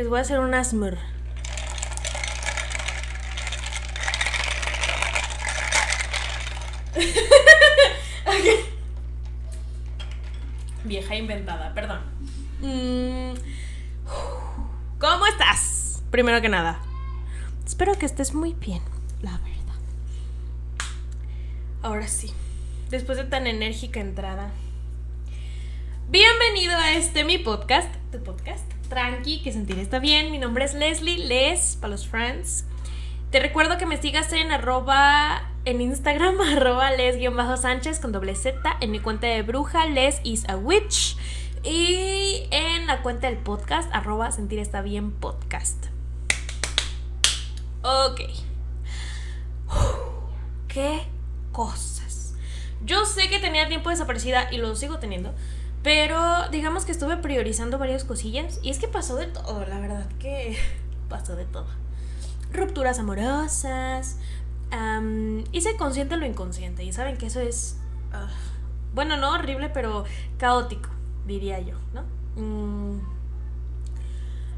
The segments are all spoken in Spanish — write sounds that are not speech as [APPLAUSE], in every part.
Les voy a hacer un asmr. [LAUGHS] Vieja inventada, perdón. Mm. ¿Cómo estás? Primero que nada. Espero que estés muy bien, la verdad. Ahora sí, después de tan enérgica entrada. Bienvenido a este mi podcast, tu podcast, Tranqui, que sentir está bien. Mi nombre es Leslie, Les, para los friends. Te recuerdo que me sigas en arroba, en Instagram, [LAUGHS] arroba les-sánchez con doble Z, en mi cuenta de bruja, les is a witch, y en la cuenta del podcast, arroba sentir está bien podcast. Ok. ¿Qué cosas? Yo sé que tenía tiempo desaparecida y lo sigo teniendo, pero digamos que estuve priorizando varias cosillas y es que pasó de todo, la verdad que [LAUGHS] pasó de todo rupturas amorosas. hice consciente lo inconsciente y saben que eso es, ah, bueno, no horrible, pero caótico, diría yo, ¿no? Mm.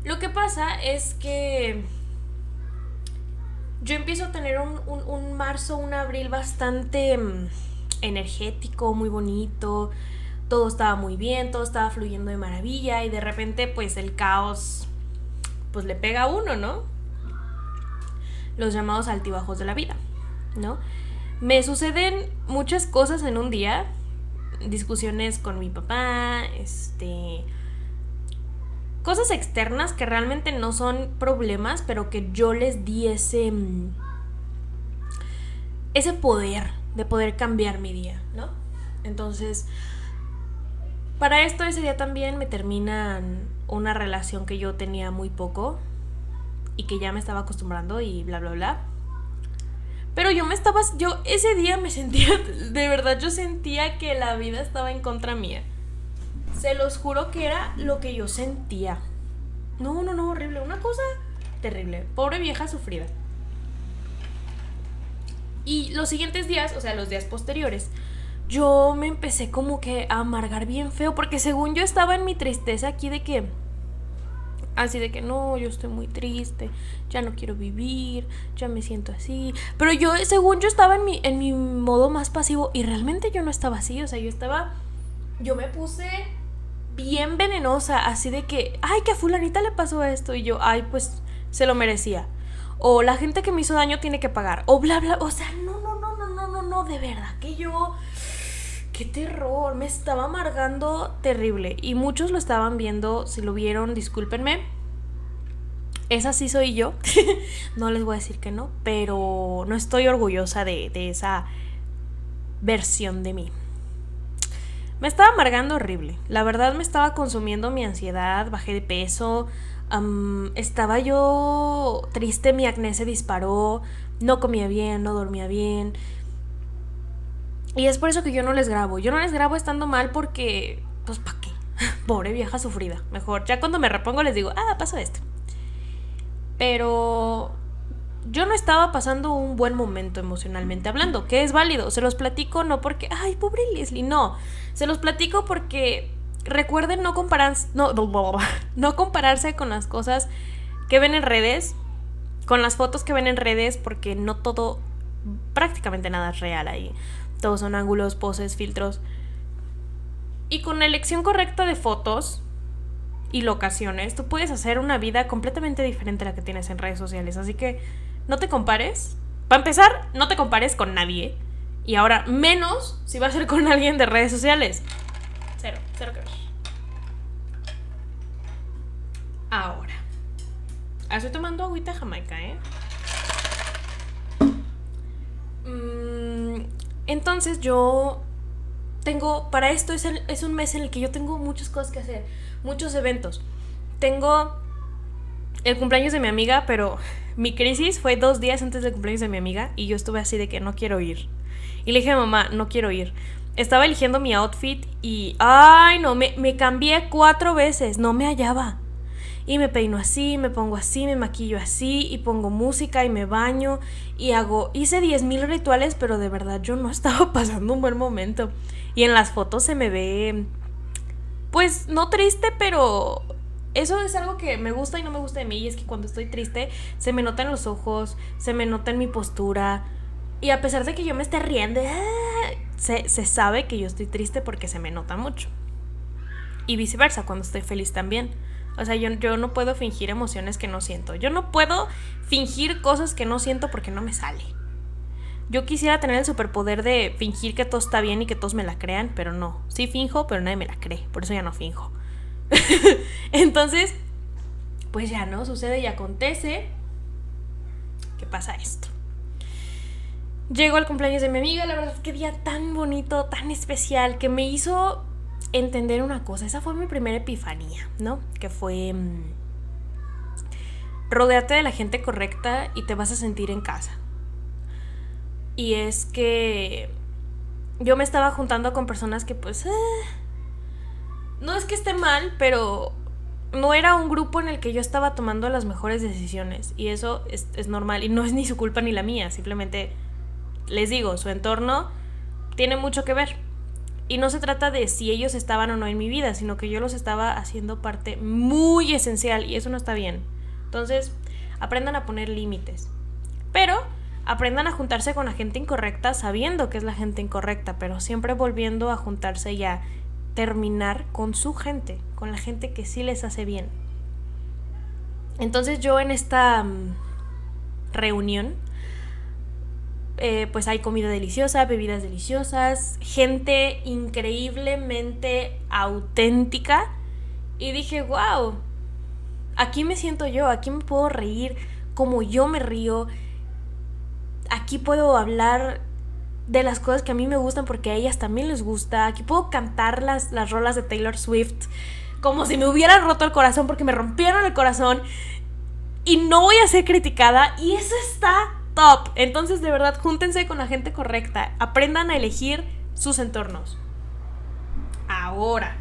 Lo que pasa es que yo empiezo a tener un, un marzo, un abril bastante mm, energético, muy bonito. Todo estaba muy bien, todo estaba fluyendo de maravilla y de repente pues el caos pues le pega a uno, ¿no? los llamados altibajos de la vida, ¿no? Me suceden muchas cosas en un día, discusiones con mi papá, este cosas externas que realmente no son problemas, pero que yo les di ese ese poder de poder cambiar mi día, ¿no? Entonces, para esto ese día también me terminan una relación que yo tenía muy poco, y que ya me estaba acostumbrando y bla, bla, bla. Pero yo me estaba, yo ese día me sentía, [LAUGHS] de verdad yo sentía que la vida estaba en contra mía. Se los juro que era lo que yo sentía. No, no, no, horrible. Una cosa terrible. Pobre vieja sufrida. Y los siguientes días, o sea, los días posteriores, yo me empecé como que a amargar bien feo porque según yo estaba en mi tristeza aquí de que Así de que no, yo estoy muy triste, ya no quiero vivir, ya me siento así. Pero yo, según yo estaba en mi, en mi modo más pasivo y realmente yo no estaba así, o sea, yo estaba, yo me puse bien venenosa, así de que, ay, que a fulanita le pasó esto y yo, ay, pues se lo merecía. O la gente que me hizo daño tiene que pagar, o bla, bla, o sea, no, no, no, no, no, no, no, de verdad, que yo qué terror, me estaba amargando terrible. Y muchos lo estaban viendo, si lo vieron, discúlpenme. Esa sí soy yo. [LAUGHS] no les voy a decir que no, pero no estoy orgullosa de, esa versión de mí. Me estaba amargando horrible. La verdad me estaba consumiendo mi ansiedad, bajé de peso, estaba yo triste, mi acné se disparó, no comía bien, no dormía bien, y es por eso que yo no les grabo. Yo no les grabo estando mal porque, pues, ¿para qué? [LAUGHS] Pobre vieja sufrida. Mejor, ya cuando me repongo les digo, ah, pasó esto. Pero yo no estaba pasando un buen momento emocionalmente hablando, que es válido. Se los platico no porque, ay, pobre Leslie, no. Se los platico porque recuerden no, comparar, no, [LAUGHS] no compararse con las cosas que ven en redes, con las fotos que ven en redes, porque no todo, prácticamente nada es real ahí. Todos son ángulos, poses, filtros. Y con la elección correcta de fotos y locaciones, tú puedes hacer una vida completamente diferente a la que tienes en redes sociales. Así que no te compares. Para empezar, no te compares con nadie. Y ahora, menos si va a ser con alguien de redes sociales. Cero, cero que ver. Ahora. Estoy tomando agüita jamaica, ¿eh? Entonces yo tengo, para esto es, es un mes en el que yo tengo muchas cosas que hacer, muchos eventos. Tengo el cumpleaños de mi amiga, pero mi crisis fue dos días antes del cumpleaños de mi amiga y yo estuve así de que no quiero ir. Y le dije a mamá, no quiero ir. Estaba eligiendo mi outfit y, ay no, me, me cambié cuatro veces, no me hallaba y me peino así, me pongo así, me maquillo así y pongo música y me baño y hago, hice 10.000 rituales, pero de verdad yo no [LAUGHS] estaba pasando un buen momento. Y en las fotos se me ve, pues no triste, pero eso es algo que me gusta y no me gusta de mí. Y es que cuando estoy triste, se me nota en los ojos, se me nota en mi postura. Y a pesar de que yo me esté riendo, ¡ah! se, se sabe que yo estoy triste porque se me nota mucho. Y viceversa, cuando estoy feliz también. O sea, yo, yo no puedo fingir emociones que no siento. Yo no puedo fingir cosas que no siento porque no me sale. Yo quisiera tener el superpoder de fingir que todo está bien y que todos me la crean, pero no. Sí finjo, pero nadie me la cree. Por eso ya no finjo. [LAUGHS] Entonces, pues ya no, sucede y acontece. ¿Qué pasa esto? Llego al cumpleaños de mi amiga, la verdad, qué día tan bonito, tan especial, que me hizo entender una cosa. Esa fue mi primera epifanía, ¿no? Que fue... Mmm, rodeate de la gente correcta y te vas a sentir en casa. Y es que yo me estaba juntando con personas que pues... Eh, no es que esté mal, pero no era un grupo en el que yo estaba tomando las mejores decisiones. Y eso es, es, normal. Y no es ni su culpa ni la mía. Simplemente les digo, su entorno tiene mucho que ver. Y no se trata de si ellos estaban o no en mi vida, sino que yo los estaba haciendo parte muy esencial. Y eso no está bien. Entonces, aprendan a poner límites. Pero aprendan a juntarse con la gente incorrecta sabiendo que es la gente incorrecta, pero siempre volviendo a juntarse y a terminar con su gente, con la gente que sí les hace bien. Entonces yo en esta um, reunión, eh, pues hay comida deliciosa, bebidas deliciosas, gente increíblemente auténtica. Y dije, wow, aquí me siento yo, aquí me puedo reír como yo me río. Aquí puedo hablar de las cosas que a mí me gustan porque a ellas también les gusta. Aquí puedo cantar las, las rolas de Taylor Swift como si me hubieran roto el corazón porque me rompieron el corazón. Y no voy a ser criticada. Y eso está top. Entonces, de verdad, júntense con la gente correcta. Aprendan a elegir sus entornos. Ahora.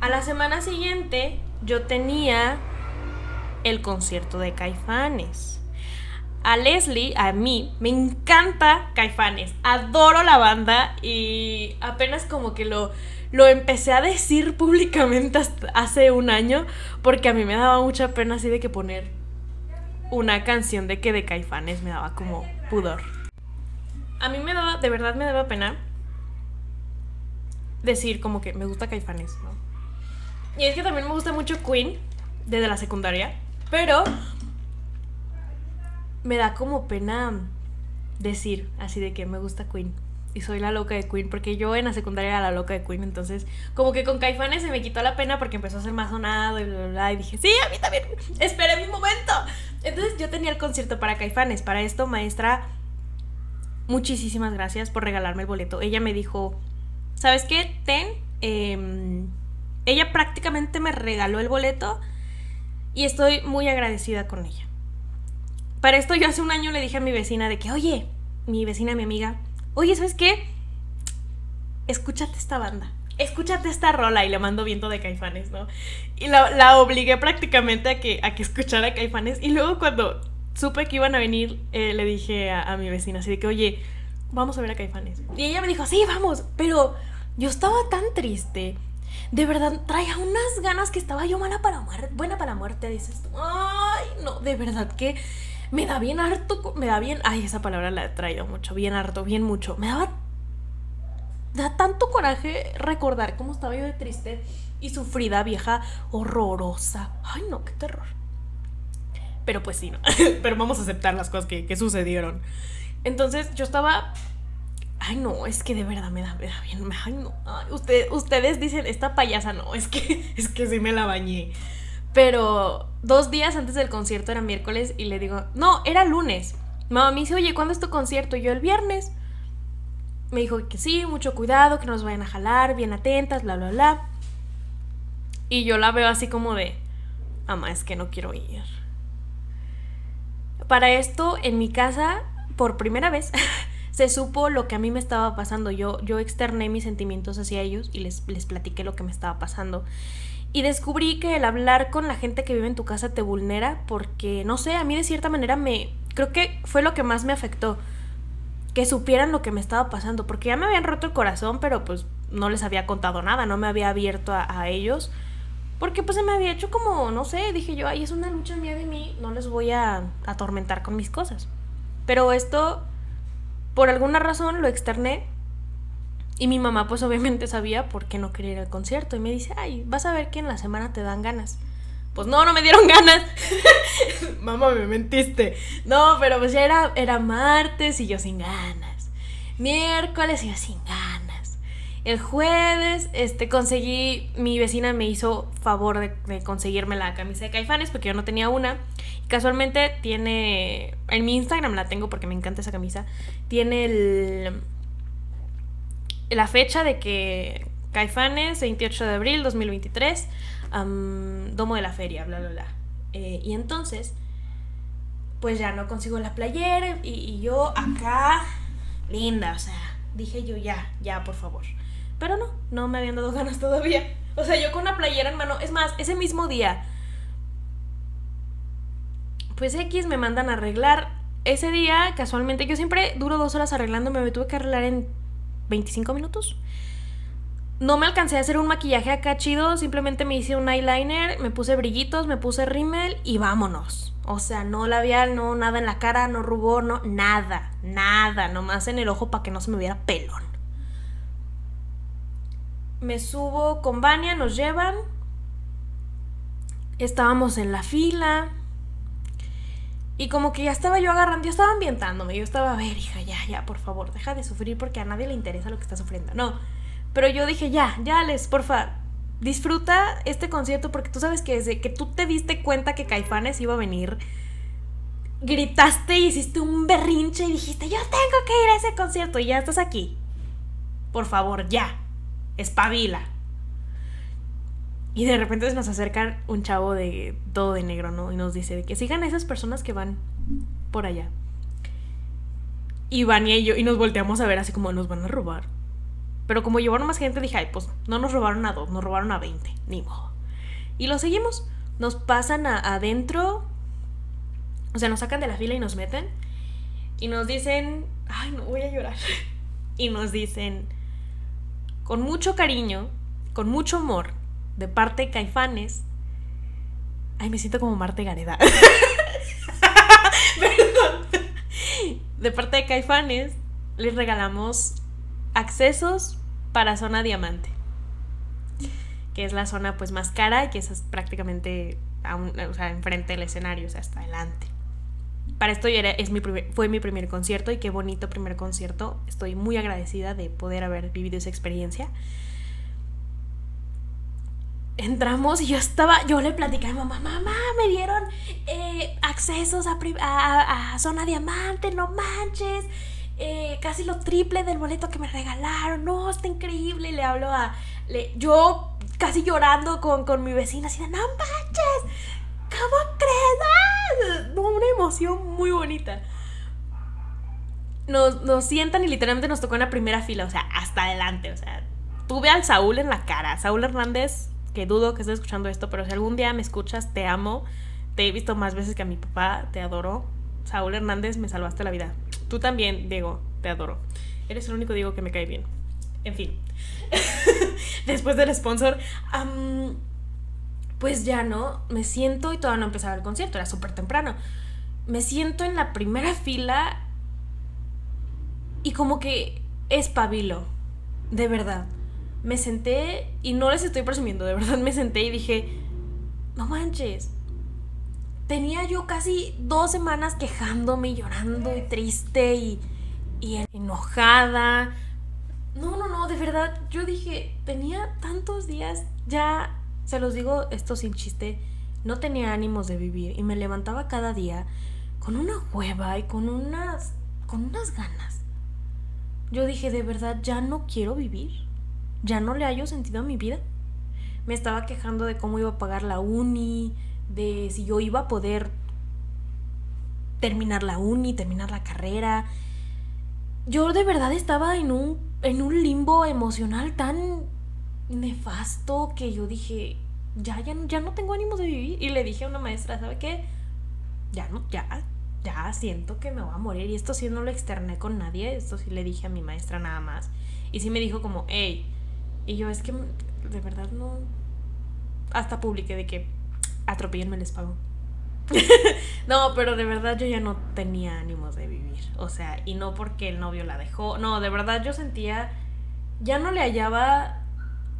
A la semana siguiente yo tenía el concierto de Caifanes. A Leslie, a mí, me encanta Caifanes. Adoro la banda y apenas como que lo, lo empecé a decir [LAUGHS] públicamente hace un año porque a mí me daba mucha pena así de que poner una canción de que de Caifanes me daba como pudor. A mí me daba, de verdad me daba pena decir como que me gusta Caifanes, ¿no? Y es que también me gusta mucho Queen desde la secundaria, pero me da como pena decir así de que me gusta Queen y soy la loca de Queen, porque yo en la secundaria era la loca de Queen, entonces como que con Caifanes se me quitó la pena porque empezó a ser más sonado y bla, bla, bla, y dije, sí, a mí también, esperé mi momento. Entonces yo tenía el concierto para Caifanes, para esto, maestra, muchísimas gracias por regalarme el boleto. Ella me dijo, ¿sabes qué? Ten, eh, ella prácticamente me regaló el boleto y estoy muy agradecida con ella. Para esto yo hace un año le dije a mi vecina de que, oye, mi vecina, mi amiga, oye, ¿sabes qué? Escúchate esta banda, escúchate esta rola y le mando viento de caifanes, ¿no? Y la, obligué prácticamente a que, a que escuchara caifanes y luego cuando supe que iban a venir, eh, le dije a, mi vecina así de que, oye, vamos a ver a caifanes. Y ella me dijo, sí, vamos, pero yo estaba tan triste de verdad traía unas ganas que estaba yo mala para buena para la muerte, dices. Ay, no, de verdad que me da bien harto, me da bien, ay, esa palabra la he traído mucho, bien harto, bien mucho. Me daba da tanto coraje recordar cómo estaba yo de triste y sufrida, vieja, horrorosa. Ay, no, qué terror. Pero pues sí, no. [LAUGHS] Pero vamos a aceptar las cosas que, que sucedieron. Entonces yo estaba Ay, no, es que de verdad me da, me da bien. Ay, no. ustedes dicen, esta payasa no, es que, [LAUGHS] es que sí me la bañé. Pero dos días antes del concierto era miércoles y le digo, no, era lunes. Mamá me dice, oye, ¿cuándo es tu concierto? Yo el viernes. Me dijo que sí, mucho cuidado, que no nos vayan a jalar, bien atentas, bla, bla, bla. Y yo la veo así como de, mamá, es que no quiero ir. Para esto, en mi casa, por primera vez, [LAUGHS] se supo lo que a mí me estaba pasando. Yo, yo externé mis sentimientos hacia ellos y les, les platiqué lo que me estaba pasando. Y descubrí que el hablar con la gente que vive en tu casa te vulnera porque, no sé, a mí de cierta manera me... Creo que fue lo que más me afectó. Que supieran lo que me estaba pasando. Porque ya me habían roto el corazón, pero pues no les había contado nada, no me había abierto a, ellos. Porque pues se me había hecho como, no sé, dije yo, ay, es una lucha mía de mí, no les voy a atormentar con mis cosas. Pero esto, por alguna razón, lo externé. Y mi mamá pues obviamente sabía por qué no quería ir al concierto. Y me dice, ay, vas a ver que en la semana te dan ganas. Pues no, no me dieron ganas. [LAUGHS] mamá, me mentiste. No, pero pues ya era, era martes y yo sin ganas. Miércoles y yo sin ganas. El jueves, este, conseguí, mi vecina me hizo favor de, de conseguirme la camisa de Caifanes porque yo no tenía una. Casualmente tiene, en mi Instagram la tengo porque me encanta esa camisa, tiene el, la fecha de que Caifanes, 28 de abril 2023, Domo de la Feria, bla, bla, bla. Eh, y entonces, pues ya no consigo la playera y, yo acá, linda, o sea, dije yo ya, ya, por favor. Pero no, no me habían dado [LAUGHS] ganas todavía. O sea, yo con una playera en mano, es más, ese mismo día pues X me mandan a arreglar. Ese día, casualmente, yo siempre duro dos horas arreglándome, me tuve que arreglar en 25 minutos. No me alcancé a hacer un maquillaje acá chido, simplemente me hice un eyeliner, me puse brillitos, me puse rímel y vámonos. O sea, no labial, no nada en la cara, no rubor, no nada, nada, nomás en el ojo para que no se me viera pelón. Me subo con Vania, nos llevan. Estábamos en la fila, y como que ya estaba yo agarrando, yo estaba ambientándome, yo estaba, a ver, hija, ya, ya, por favor, deja de sufrir porque a nadie le interesa lo que está sufriendo. No, pero yo dije, ya, ya, Les, porfa, disfruta este concierto porque tú sabes que desde que tú te diste cuenta que Caifanes iba a venir, gritaste y hiciste un berrinche y dijiste, yo tengo que ir a ese concierto y ya estás aquí. Por favor, ya, espabila. Y de repente nos acerca un chavo de todo de negro, ¿no? Y nos dice que sigan a esas personas que van por allá. Y van y yo, y nos volteamos a ver así como nos van a robar. Pero como llevaron más gente, dije, ay, pues no nos robaron a dos, nos robaron a veinte, ni modo. Y lo seguimos. Nos pasan adentro, o sea, nos sacan de la fila y nos meten. Y nos dicen, ay, no voy a llorar. [LAUGHS] Y nos dicen, con mucho cariño, con mucho amor, de parte de Caifanes. Ay, me siento como Marte Gareda. [LAUGHS] Perdón. De parte de Caifanes, les regalamos accesos para zona diamante. Que es la zona pues más cara y que es prácticamente o sea, enfrente del escenario, o sea, hasta adelante. Para esto era, es mi fue mi primer concierto y qué bonito primer concierto. Estoy muy agradecida de poder haber vivido esa experiencia entramos y yo estaba, yo le platicé a mi mamá, mamá, me dieron eh, accesos a, zona diamante, no manches, eh, casi lo triple del boleto que me regalaron, no, está increíble, le hablo a, le, yo casi llorando con, con mi vecina, así de, no manches, ¿cómo crees? Ah, una emoción muy bonita. Nos, nos sientan y literalmente nos tocó en la primera fila, o sea, hasta adelante, o sea, tuve al Saúl en la cara, Saúl Hernández que dudo que estés escuchando esto, pero si algún día me escuchas, te amo. Te he visto más veces que a mi papá, te adoro. Saúl Hernández, me salvaste la vida. Tú también, Diego, te adoro. Eres el único Diego que me cae bien. En fin. [LAUGHS] Después del sponsor, pues ya no, me siento y todavía no empezaba el concierto, era súper temprano. Me siento en la primera fila y como que espabilo, de verdad me senté y no les estoy presumiendo, de verdad me senté y dije, no manches. Tenía yo casi dos semanas quejándome llorando y triste y, y enojada. No, no, no, de verdad, yo dije, tenía tantos días, ya, se los digo esto sin chiste, no tenía ánimos de vivir y me levantaba cada día con una hueva y con unas, con unas ganas. Yo dije, de verdad, ya no quiero vivir ya no le hallo sentido a mi vida. Me estaba quejando de cómo iba a pagar la uni, de si yo iba a poder terminar la uni, terminar la carrera. Yo de verdad estaba en un, en un limbo emocional tan nefasto que yo dije, ya, ya, ya no tengo ánimo de vivir. Y le dije a una maestra, ¿sabe qué? Ya no, ya, ya siento que me voy a morir. Y esto sí no lo externé con nadie, esto sí le dije a mi maestra nada más. Y sí me dijo como, hey, y yo, es que de verdad no. hasta publiqué de que atropellenme les pago. [LAUGHS] no, pero de verdad yo ya no tenía ánimos de vivir. O sea, y no porque el novio la dejó. No, de verdad yo sentía. Ya no le hallaba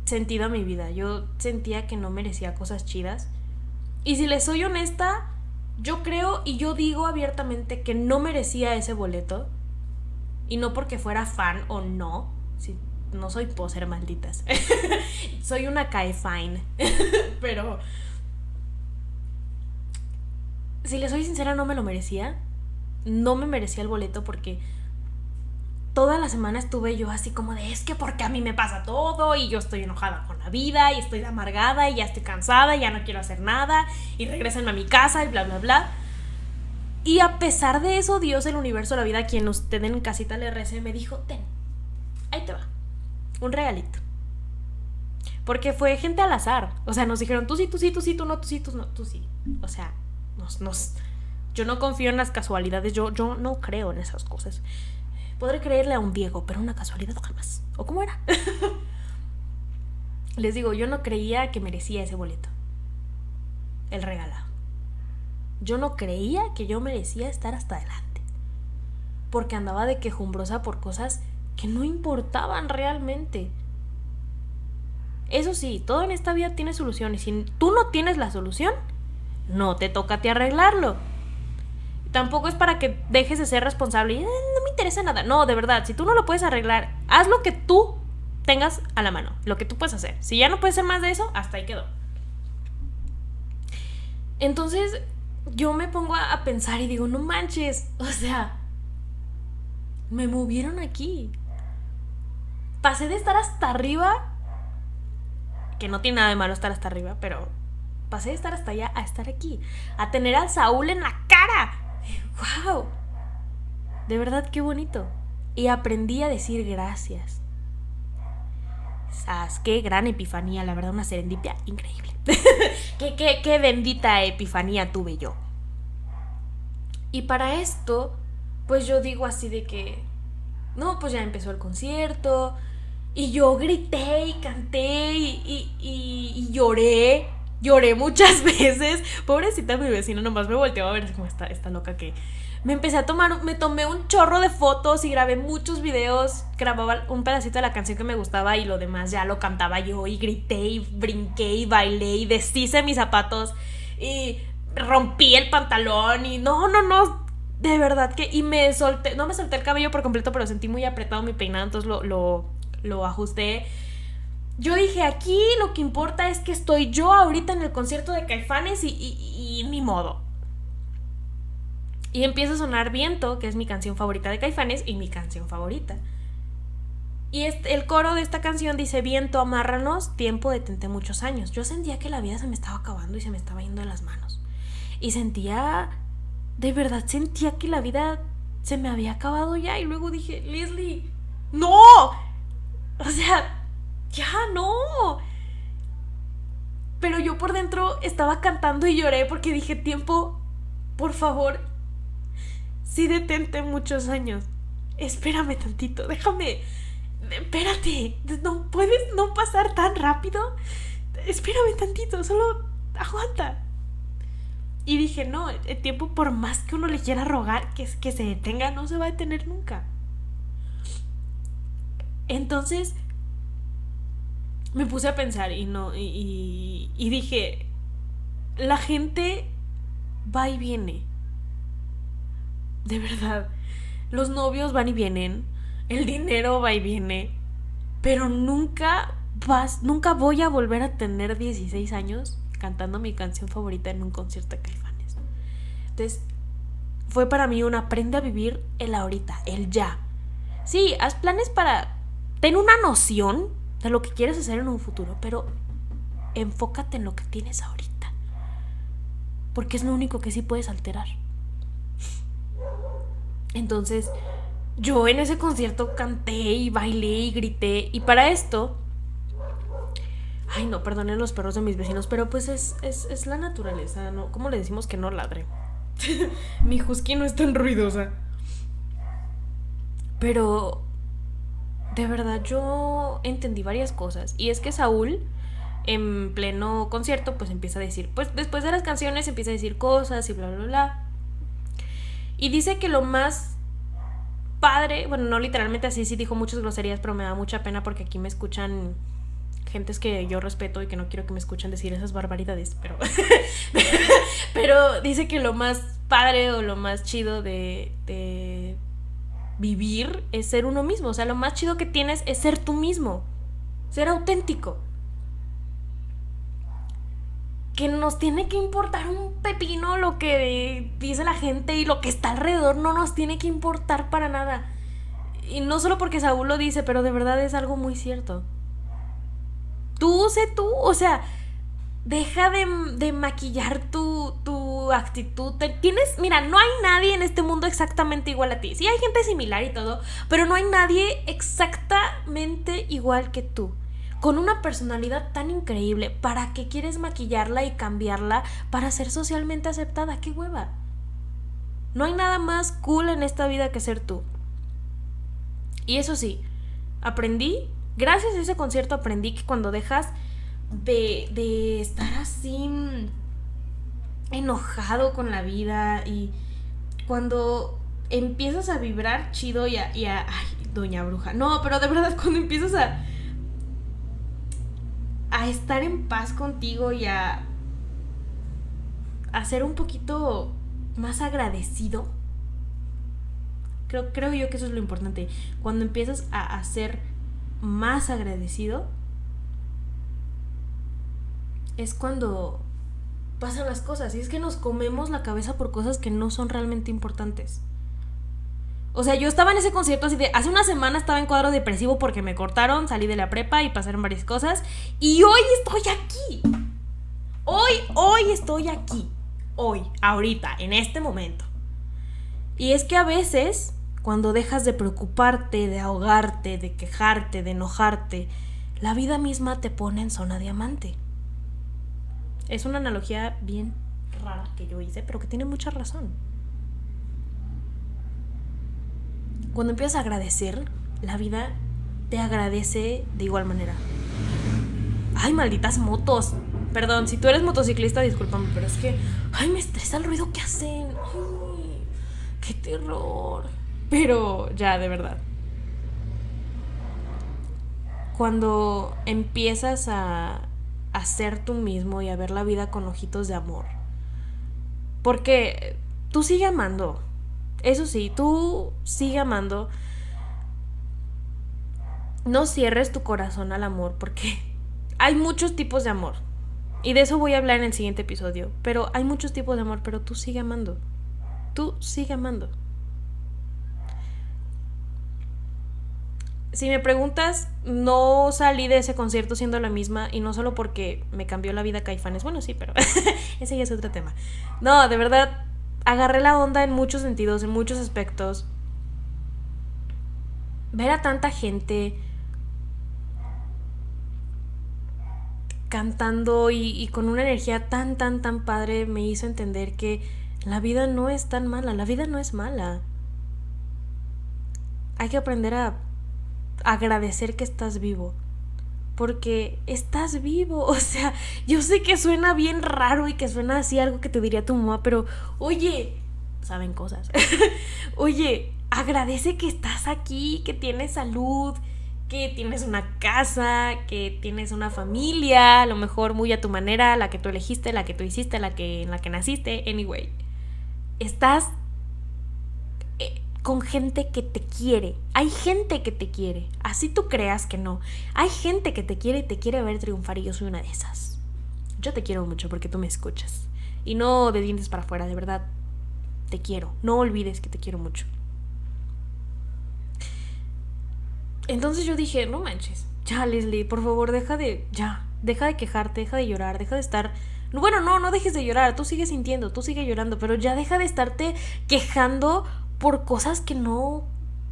sentido a mi vida. Yo sentía que no merecía cosas chidas. Y si le soy honesta, yo creo y yo digo abiertamente que no merecía ese boleto. Y no porque fuera fan o no. No soy poser, malditas. [LAUGHS] soy una fine [LAUGHS] Pero si le soy sincera, no me lo merecía. No me merecía el boleto porque toda la semana estuve yo así como de, es que porque a mí me pasa todo y yo estoy enojada con la vida y estoy amargada y ya estoy cansada y ya no quiero hacer nada y regresenme a mi casa y bla, bla, bla. Y a pesar de eso, Dios, el universo, la vida, quien usted en casita le recé, me dijo, ten, un regalito. Porque fue gente al azar. O sea, nos dijeron, tú sí, tú sí, tú sí, tú no, tú sí, tú no, tú sí. O sea, nos, yo no confío en las casualidades, yo, yo no creo en esas cosas. Podré creerle a un Diego, pero una casualidad jamás. ¿O cómo era? [LAUGHS] Les digo, yo no creía que merecía ese boleto. El regalado. Yo no creía que yo merecía estar hasta adelante. Porque andaba de quejumbrosa por cosas que no importaban realmente. Eso sí, todo en esta vida tiene solución y si tú no tienes la solución, no te toca a ti arreglarlo. Tampoco es para que dejes de ser responsable y no me interesa nada. No, de verdad, si tú no lo puedes arreglar, haz lo que tú tengas a la mano, lo que tú puedes hacer. Si ya no puedes hacer más de eso, hasta ahí quedó. Entonces, yo me pongo a, pensar y digo, no manches, o sea, me movieron aquí. Pasé de estar hasta arriba, que no tiene nada de malo estar hasta arriba, pero pasé de estar hasta allá a estar aquí, a tener al Saúl en la cara. ¡Wow! De verdad, qué bonito. Y aprendí a decir gracias. ¿Sabes? Qué gran epifanía, la verdad, una serendipia increíble. [LAUGHS] qué, qué, qué bendita epifanía tuve yo. Y para esto, pues yo digo así de que, no, pues ya empezó el concierto. Y yo grité y canté y, y, y lloré lloré muchas [LAUGHS] veces. Pobrecita mi vecino, nomás me volteó a ver como está esta loca que... Me empecé a tomar, me tomé un chorro de fotos y grabé muchos videos. Grababa un pedacito de la canción que me gustaba y lo demás ya lo cantaba yo y grité y brinqué y bailé y deshice mis zapatos y rompí el pantalón y no, no, no. De verdad que... Y me solté, no me solté el cabello por completo, pero sentí muy apretado mi peinado, entonces lo, lo, lo ajusté yo dije, aquí lo que importa es que estoy yo ahorita en el concierto de Caifanes y, y, mi modo. Y empieza a sonar Viento, que es mi canción favorita de Caifanes y mi canción favorita. Y el coro de esta canción dice, Viento, amárranos, tiempo detente muchos años. Yo sentía que la vida se me estaba acabando y se me estaba yendo de las manos. Y sentía, de verdad sentía que la vida se me había acabado ya. Y luego dije, Leslie, no. O sea, ya no. Pero yo por dentro estaba cantando y lloré porque dije, tiempo, por favor, sí detente muchos años. Espérame tantito, déjame. Espérate, no puedes no pasar tan rápido. Espérame tantito, solo aguanta. Y dije, no, el tiempo por más que uno le quiera rogar que, que se detenga, no se va a detener nunca. Entonces, me puse a pensar y no, y, dije, la gente va y viene. De verdad. Los novios van y vienen. El dinero va y viene. Pero nunca vas, nunca voy a volver a tener 16 años cantando mi canción favorita en un concierto de Caifanes. Entonces, fue para mí un aprende a vivir el ahorita, el ya. Sí, haz planes para. Ten una noción de lo que quieres hacer en un futuro, pero enfócate en lo que tienes ahorita. Porque es lo único que sí puedes alterar. Entonces, yo en ese concierto canté y bailé y grité. Y para esto. Ay, no, perdonen los perros de mis vecinos, pero pues es, es, la naturaleza, ¿no? ¿Cómo le decimos que no ladre? [LAUGHS] Mi husky no es tan ruidosa. Pero de verdad yo entendí varias cosas. Y es que Saúl en pleno concierto, pues empieza a decir, pues después de las canciones empieza a decir cosas y bla, bla, bla. Y dice que lo más padre, bueno, no literalmente así, sí dijo muchas groserías, pero me da mucha pena porque aquí me escuchan gentes que yo respeto y que no quiero que me escuchen decir esas barbaridades, pero [LAUGHS] pero dice que lo más padre o lo más chido de, de vivir es ser uno mismo, o sea, lo más chido que tienes es ser tú mismo, ser auténtico que nos tiene que importar un pepino lo que dice la gente y lo que está alrededor no nos tiene que importar para nada. Y no solo porque Saúl lo dice, pero de verdad es algo muy cierto. Tú sé tú, o sea, deja de, maquillar tu, tu actitud. Tienes, mira, no hay nadie en este mundo exactamente igual a ti. Sí hay gente similar y todo, pero no hay nadie exactamente igual que tú con una personalidad tan increíble, ¿para qué quieres maquillarla y cambiarla para ser socialmente aceptada? ¡Qué hueva! No hay nada más cool en esta vida que ser tú. Y eso sí, aprendí, gracias a ese concierto aprendí que cuando dejas de, de estar así enojado con la vida y cuando empiezas a vibrar chido y a, ay, doña bruja, no, pero de verdad [LAUGHS] cuando empiezas a a estar en paz contigo y a, a ser un poquito más agradecido. Creo, creo yo que eso es lo importante. Cuando empiezas a, a ser más agradecido, es cuando pasan las cosas. Y es que nos comemos la cabeza por cosas que no son realmente importantes. O sea, yo estaba en ese concierto así de. Hace una semana estaba en cuadro depresivo porque me cortaron, salí de la prepa y pasaron varias cosas. Y hoy estoy aquí. Hoy, hoy estoy aquí. Hoy, ahorita, en este momento. Y es que a veces, cuando dejas de preocuparte, de ahogarte, de quejarte, de enojarte, la vida misma te pone en zona diamante. Es una analogía bien rara que yo hice, pero que tiene mucha razón. cuando empiezas a agradecer, la vida te agradece de igual manera. Ay, malditas motos. Perdón, si tú eres motociclista, discúlpame, pero es que, ay, me estresa el ruido que hacen. Ay, qué terror. Pero ya, de verdad. Cuando empiezas a, a ser tú mismo y a ver la vida con ojitos de amor. Porque tú sigue amando. Eso sí, tú sigue amando. No cierres tu corazón al amor porque [LAUGHS] hay muchos tipos de amor. Y de eso voy a hablar en el siguiente episodio. Pero hay muchos tipos de amor, pero tú sigue amando. Tú sigue amando. Si me preguntas, no salí de ese concierto siendo la misma y no solo porque me cambió la vida Caifanes. Bueno, sí, pero [LAUGHS] ese ya es otro tema. No, de verdad, agarré la onda en muchos sentidos, en muchos aspectos. Ver a tanta gente cantando y, con una energía tan, tan, tan padre me hizo entender que la vida no es tan mala, la vida no es mala. Hay que aprender a agradecer que estás vivo porque estás vivo. [LAUGHS] O sea, yo sé que suena bien raro y que suena así algo que te diría tu mamá, pero oye, saben cosas. [LAUGHS] oye, agradece que estás aquí, que tienes salud, que tienes una casa, que tienes una familia, a lo mejor muy a tu manera, la que tú elegiste, la que tú hiciste, la que en la que naciste, anyway. Estás con gente que te quiere. Hay gente que te quiere. Así tú creas que no. Hay gente que te quiere y te quiere ver triunfar y yo soy una de esas. Yo te quiero mucho porque tú me escuchas. Y no de dientes para afuera, de verdad. Te quiero. No olvides que te quiero mucho. Entonces yo dije, no manches. Ya, Leslie, por favor, deja de... Ya. Deja de quejarte, deja de llorar, deja de estar... Bueno, no, no dejes de llorar, tú sigues sintiendo, tú sigues llorando, pero ya deja de estarte quejando por cosas que no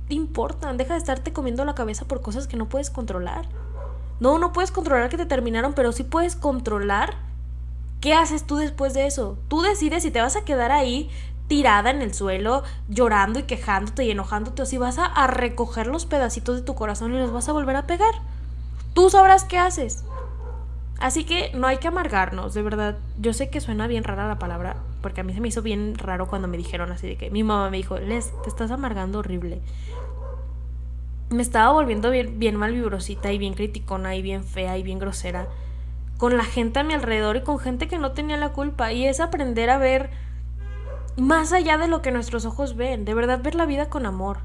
importan. Deja de estarte comiendo la cabeza por cosas que no puedes controlar. No, no puedes controlar que te terminaron, pero sí puedes controlar qué haces tú después de eso. Tú decides si te vas a quedar ahí tirada en el suelo, llorando y quejándote y enojándote, o si vas a, a recoger los pedacitos de tu corazón y los vas a volver a pegar. Tú sabrás qué haces. Así que no hay que amargarnos, de verdad. Yo sé que suena bien rara la palabra, porque a mí se me hizo bien raro cuando me dijeron así de que mi mamá me dijo, Les, te estás amargando horrible. Me estaba volviendo bien, bien malvibrosita y bien criticona y bien fea y bien grosera con la gente a mi alrededor y con gente que no tenía la culpa. Y es aprender a ver más allá de lo que nuestros ojos ven, de verdad ver la vida con amor.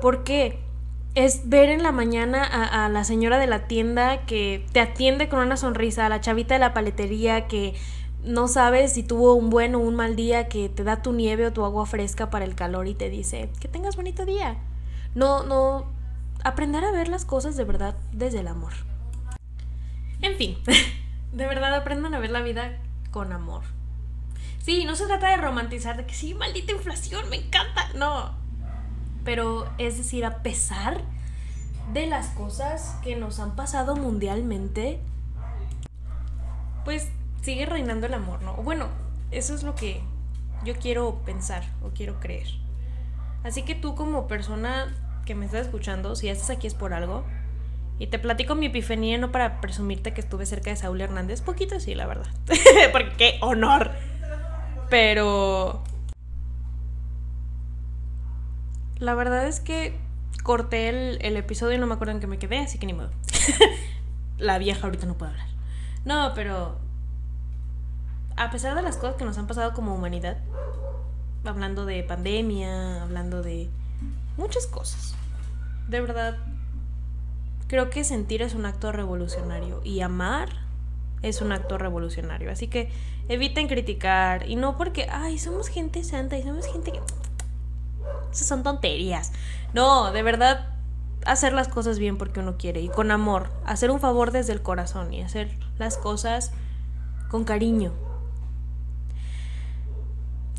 ¿Por qué? es ver en la mañana a, la señora de la tienda que te atiende con una sonrisa, a la chavita de la paletería que no sabes si tuvo un buen o un mal día, que te da tu nieve o tu agua fresca para el calor y te dice que tengas bonito día. No, no, aprender a ver las cosas de verdad desde el amor. En fin, [LAUGHS] de verdad aprendan a ver la vida con amor. Sí, no se trata de romantizar, de que sí, maldita inflación, me encanta. No, pero es decir, a pesar de las cosas que nos han pasado mundialmente, pues sigue reinando el amor, ¿no? Bueno, eso es lo que yo quiero pensar o quiero creer. Así que tú como persona que me estás escuchando, si estás aquí es por algo, y te platico mi epifanía no para presumirte que estuve cerca de Saúl Hernández, poquito sí, la verdad. [LAUGHS] Porque qué honor. Pero La verdad es que corté el, episodio y no me acuerdo en qué me quedé, así que ni modo. [LAUGHS] la vieja ahorita no puede hablar. No, pero a pesar de las cosas que nos han pasado como humanidad, hablando de pandemia, hablando de muchas cosas, de verdad, creo que sentir es un acto revolucionario y amar es un acto revolucionario. Así que eviten criticar y no porque, ay, somos gente santa y somos gente que son tonterías. No, de verdad, hacer las cosas bien porque uno quiere y con amor. Hacer un favor desde el corazón y hacer las cosas con cariño.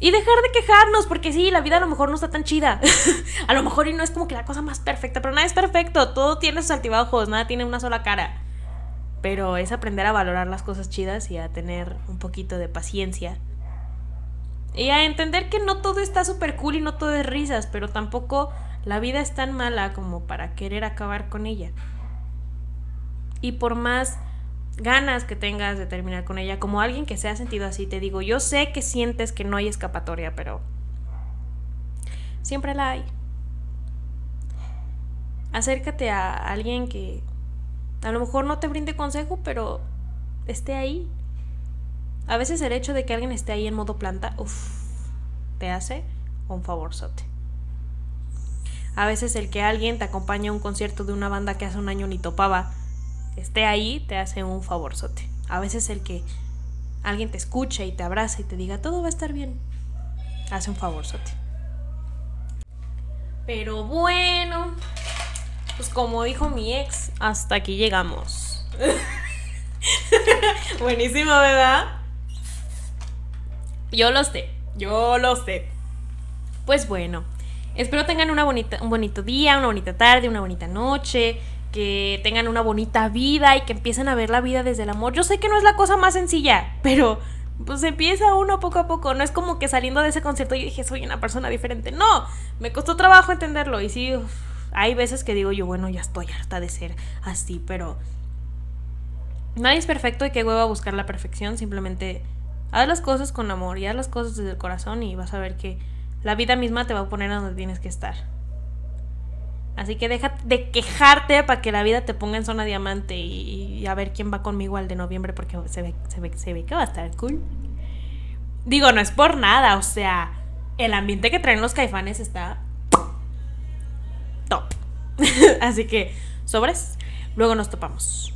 Y dejar de quejarnos, porque sí, la vida a lo mejor no está tan chida. [LAUGHS] a lo mejor y no es como que la cosa más perfecta, pero nada es perfecto. Todo tiene sus altibajos, nada tiene una sola cara. Pero es aprender a valorar las cosas chidas y a tener un poquito de paciencia y a entender que no todo está súper cool y no todo es risas, pero tampoco la vida es tan mala como para querer acabar con ella. Y por más ganas que tengas de terminar con ella, como alguien que se ha sentido así, te digo, yo sé que sientes que no hay escapatoria, pero siempre la hay. Acércate a alguien que a lo mejor no te brinde consejo, pero esté ahí a veces el hecho de que alguien esté ahí en modo planta, uff, te hace un favorzote. A veces el que alguien te acompañe a un concierto de una banda que hace un año ni topaba, esté ahí, te hace un favorzote. A veces el que alguien te escuche y te abraza y te diga todo va a estar bien, hace un favorzote. Pero bueno, pues como dijo mi ex, hasta aquí llegamos. [LAUGHS] Buenísimo, ¿verdad? Yo lo sé, yo lo sé. Pues bueno, espero tengan una bonita, un bonito día, una bonita tarde, una bonita noche, que tengan una bonita vida y que empiecen a ver la vida desde el amor. Yo sé que no es la cosa más sencilla, pero pues empieza uno poco a poco. No es como que saliendo de ese concierto yo dije, soy una persona diferente. No, me costó trabajo entenderlo. Y sí, hay veces que digo yo, bueno, ya estoy harta de ser así, pero nadie es perfecto y qué a buscar la perfección. Simplemente Haz las cosas con amor y haz las cosas desde el corazón y vas a ver que la vida misma te va a poner a donde tienes que estar. Así que deja de quejarte para que la vida te ponga en zona diamante y, a ver quién va conmigo al de noviembre porque se ve, se, ve, se ve que va a estar cool. Digo, no es por nada, o sea, el ambiente que traen los caifanes está top. [LAUGHS] Así que, sobres, luego nos topamos.